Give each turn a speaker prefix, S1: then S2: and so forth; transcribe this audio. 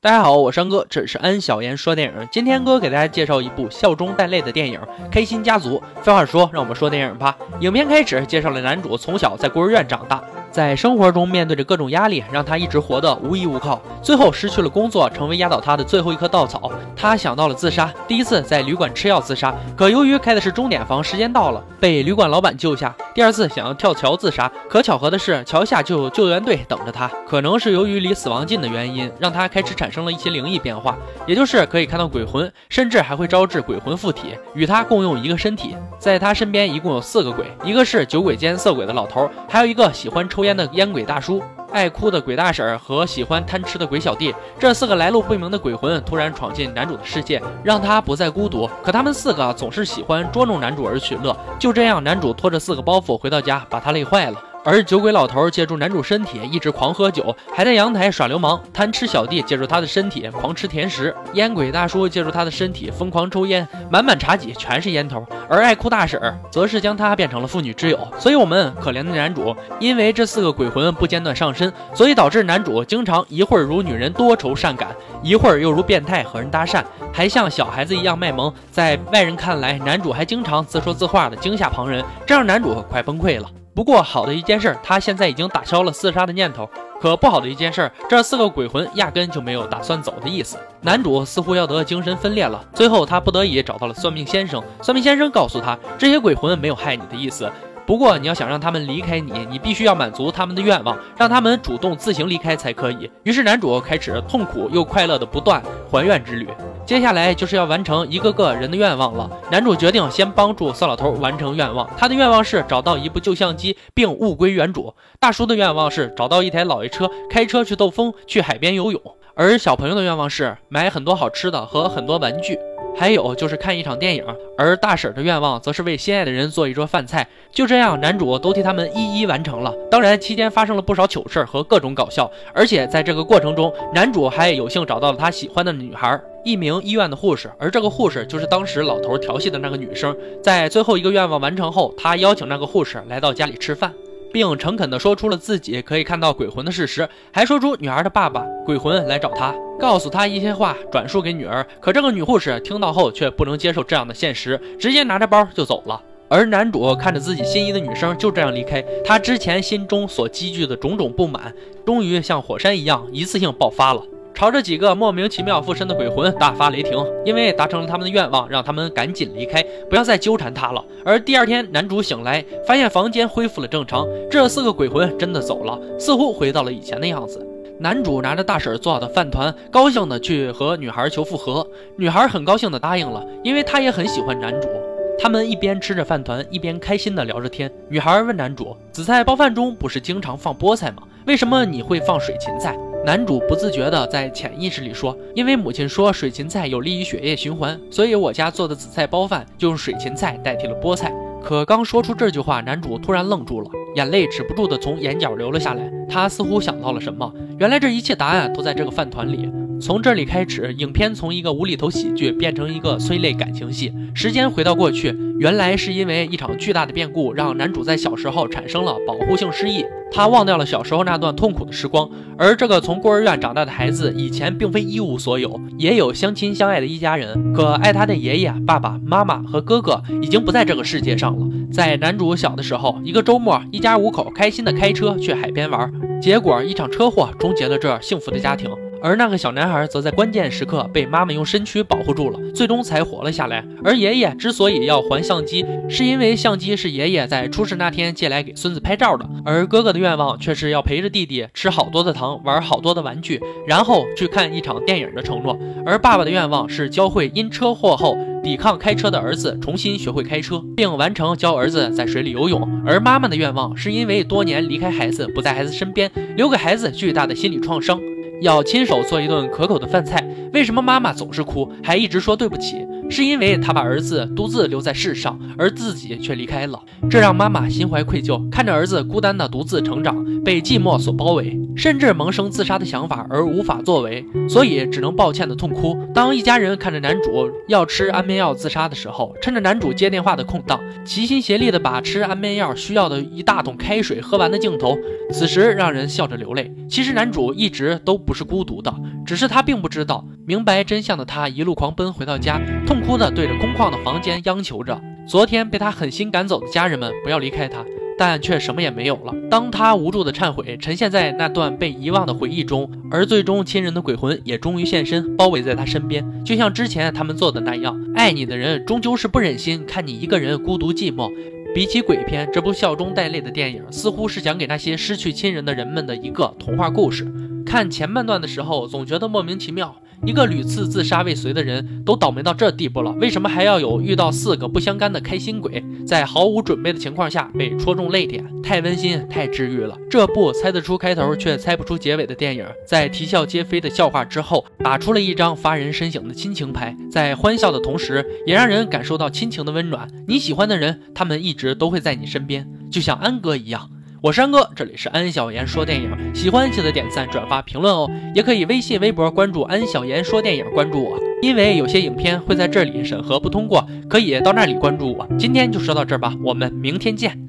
S1: 大家好，我是安哥，这是安小言说电影。今天哥给大家介绍一部笑中带泪的电影《开心家族》。废话少说，让我们说电影吧。影片开始介绍了男主从小在孤儿院长大。在生活中面对着各种压力，让他一直活得无依无靠，最后失去了工作，成为压倒他的最后一棵稻草。他想到了自杀，第一次在旅馆吃药自杀，可由于开的是钟点房，时间到了，被旅馆老板救下。第二次想要跳桥自杀，可巧合的是桥下就有救援队等着他。可能是由于离死亡近的原因，让他开始产生了一些灵异变化，也就是可以看到鬼魂，甚至还会招致鬼魂附体，与他共用一个身体。在他身边一共有四个鬼，一个是酒鬼兼色鬼的老头，还有一个喜欢抽。抽烟的烟鬼大叔，爱哭的鬼大婶和喜欢贪吃的鬼小弟，这四个来路不明的鬼魂突然闯进男主的世界，让他不再孤独。可他们四个总是喜欢捉弄男主而取乐。就这样，男主拖着四个包袱回到家，把他累坏了。而酒鬼老头借助男主身体一直狂喝酒，还在阳台耍流氓；贪吃小弟借助他的身体狂吃甜食；烟鬼大叔借助他的身体疯狂抽烟，满满茶几全是烟头；而爱哭大婶儿则是将他变成了妇女之友。所以，我们可怜的男主因为这四个鬼魂不间断上身，所以导致男主经常一会儿如女人多愁善感，一会儿又如变态和人搭讪，还像小孩子一样卖萌。在外人看来，男主还经常自说自话的惊吓旁人，这让男主快崩溃了。不过好的一件事，他现在已经打消了自杀的念头。可不好的一件事，这四个鬼魂压根就没有打算走的意思。男主似乎要得精神分裂了，最后他不得已找到了算命先生。算命先生告诉他，这些鬼魂没有害你的意思。不过，你要想让他们离开你，你必须要满足他们的愿望，让他们主动自行离开才可以。于是，男主开始痛苦又快乐的不断还愿之旅。接下来就是要完成一个个人的愿望了。男主决定先帮助色老头完成愿望。他的愿望是找到一部旧相机并物归原主。大叔的愿望是找到一台老爷车，开车去兜风，去海边游泳。而小朋友的愿望是买很多好吃的和很多玩具。还有就是看一场电影，而大婶的愿望则是为心爱的人做一桌饭菜。就这样，男主都替他们一一完成了。当然，期间发生了不少糗事和各种搞笑，而且在这个过程中，男主还有幸找到了他喜欢的女孩，一名医院的护士。而这个护士就是当时老头调戏的那个女生。在最后一个愿望完成后，他邀请那个护士来到家里吃饭。并诚恳地说出了自己可以看到鬼魂的事实，还说出女儿的爸爸鬼魂来找他，告诉他一些话，转述给女儿。可这个女护士听到后却不能接受这样的现实，直接拿着包就走了。而男主看着自己心仪的女生就这样离开，他之前心中所积聚的种种不满，终于像火山一样一次性爆发了。朝着几个莫名其妙附身的鬼魂大发雷霆，因为达成了他们的愿望，让他们赶紧离开，不要再纠缠他了。而第二天，男主醒来，发现房间恢复了正常，这四个鬼魂真的走了，似乎回到了以前的样子。男主拿着大婶做好的饭团，高兴的去和女孩求复合。女孩很高兴的答应了，因为她也很喜欢男主。他们一边吃着饭团，一边开心的聊着天。女孩问男主：“紫菜包饭中不是经常放菠菜吗？为什么你会放水芹菜？”男主不自觉地在潜意识里说：“因为母亲说水芹菜有利于血液循环，所以我家做的紫菜包饭就用水芹菜代替了菠菜。”可刚说出这句话，男主突然愣住了，眼泪止不住地从眼角流了下来。他似乎想到了什么，原来这一切答案都在这个饭团里。从这里开始，影片从一个无厘头喜剧变成一个催泪感情戏。时间回到过去，原来是因为一场巨大的变故，让男主在小时候产生了保护性失忆。他忘掉了小时候那段痛苦的时光。而这个从孤儿院长大的孩子，以前并非一无所有，也有相亲相爱的一家人。可爱他的爷爷、爸爸妈妈和哥哥已经不在这个世界上了。在男主小的时候，一个周末，一家五口开心的开车去海边玩，结果一场车祸终结了这幸福的家庭。而那个小男孩则在关键时刻被妈妈用身躯保护住了，最终才活了下来。而爷爷之所以要还相机，是因为相机是爷爷在出事那天借来给孙子拍照的。而哥哥的愿望却是要陪着弟弟吃好多的糖，玩好多的玩具，然后去看一场电影的承诺。而爸爸的愿望是教会因车祸后抵抗开车的儿子重新学会开车，并完成教儿子在水里游泳。而妈妈的愿望是因为多年离开孩子，不在孩子身边，留给孩子巨大的心理创伤。要亲手做一顿可口的饭菜，为什么妈妈总是哭，还一直说对不起？是因为他把儿子独自留在世上，而自己却离开了，这让妈妈心怀愧疚，看着儿子孤单的独自成长，被寂寞所包围，甚至萌生自杀的想法而无法作为，所以只能抱歉的痛哭。当一家人看着男主要吃安眠药自杀的时候，趁着男主接电话的空档，齐心协力的把吃安眠药需要的一大桶开水喝完的镜头，此时让人笑着流泪。其实男主一直都不是孤独的，只是他并不知道。明白真相的他一路狂奔回到家，痛哭的对着空旷的房间央求着：昨天被他狠心赶走的家人们不要离开他，但却什么也没有了。当他无助的忏悔沉陷在那段被遗忘的回忆中，而最终亲人的鬼魂也终于现身，包围在他身边，就像之前他们做的那样。爱你的人终究是不忍心看你一个人孤独寂寞。比起鬼片，这部笑中带泪的电影似乎是讲给那些失去亲人的人们的一个童话故事。看前半段的时候，总觉得莫名其妙。一个屡次自杀未遂的人都倒霉到这地步了，为什么还要有遇到四个不相干的开心鬼，在毫无准备的情况下被戳中泪点？太温馨，太治愈了。这部猜得出开头却猜不出结尾的电影，在啼笑皆非的笑话之后，打出了一张发人深省的亲情牌，在欢笑的同时，也让人感受到亲情的温暖。你喜欢的人，他们一直都会在你身边，就像安哥一样。我是安哥，这里是安小言说电影，喜欢记得点赞、转发、评论哦，也可以微信、微博关注安小言说电影，关注我，因为有些影片会在这里审核不通过，可以到那里关注我。今天就说到这儿吧，我们明天见。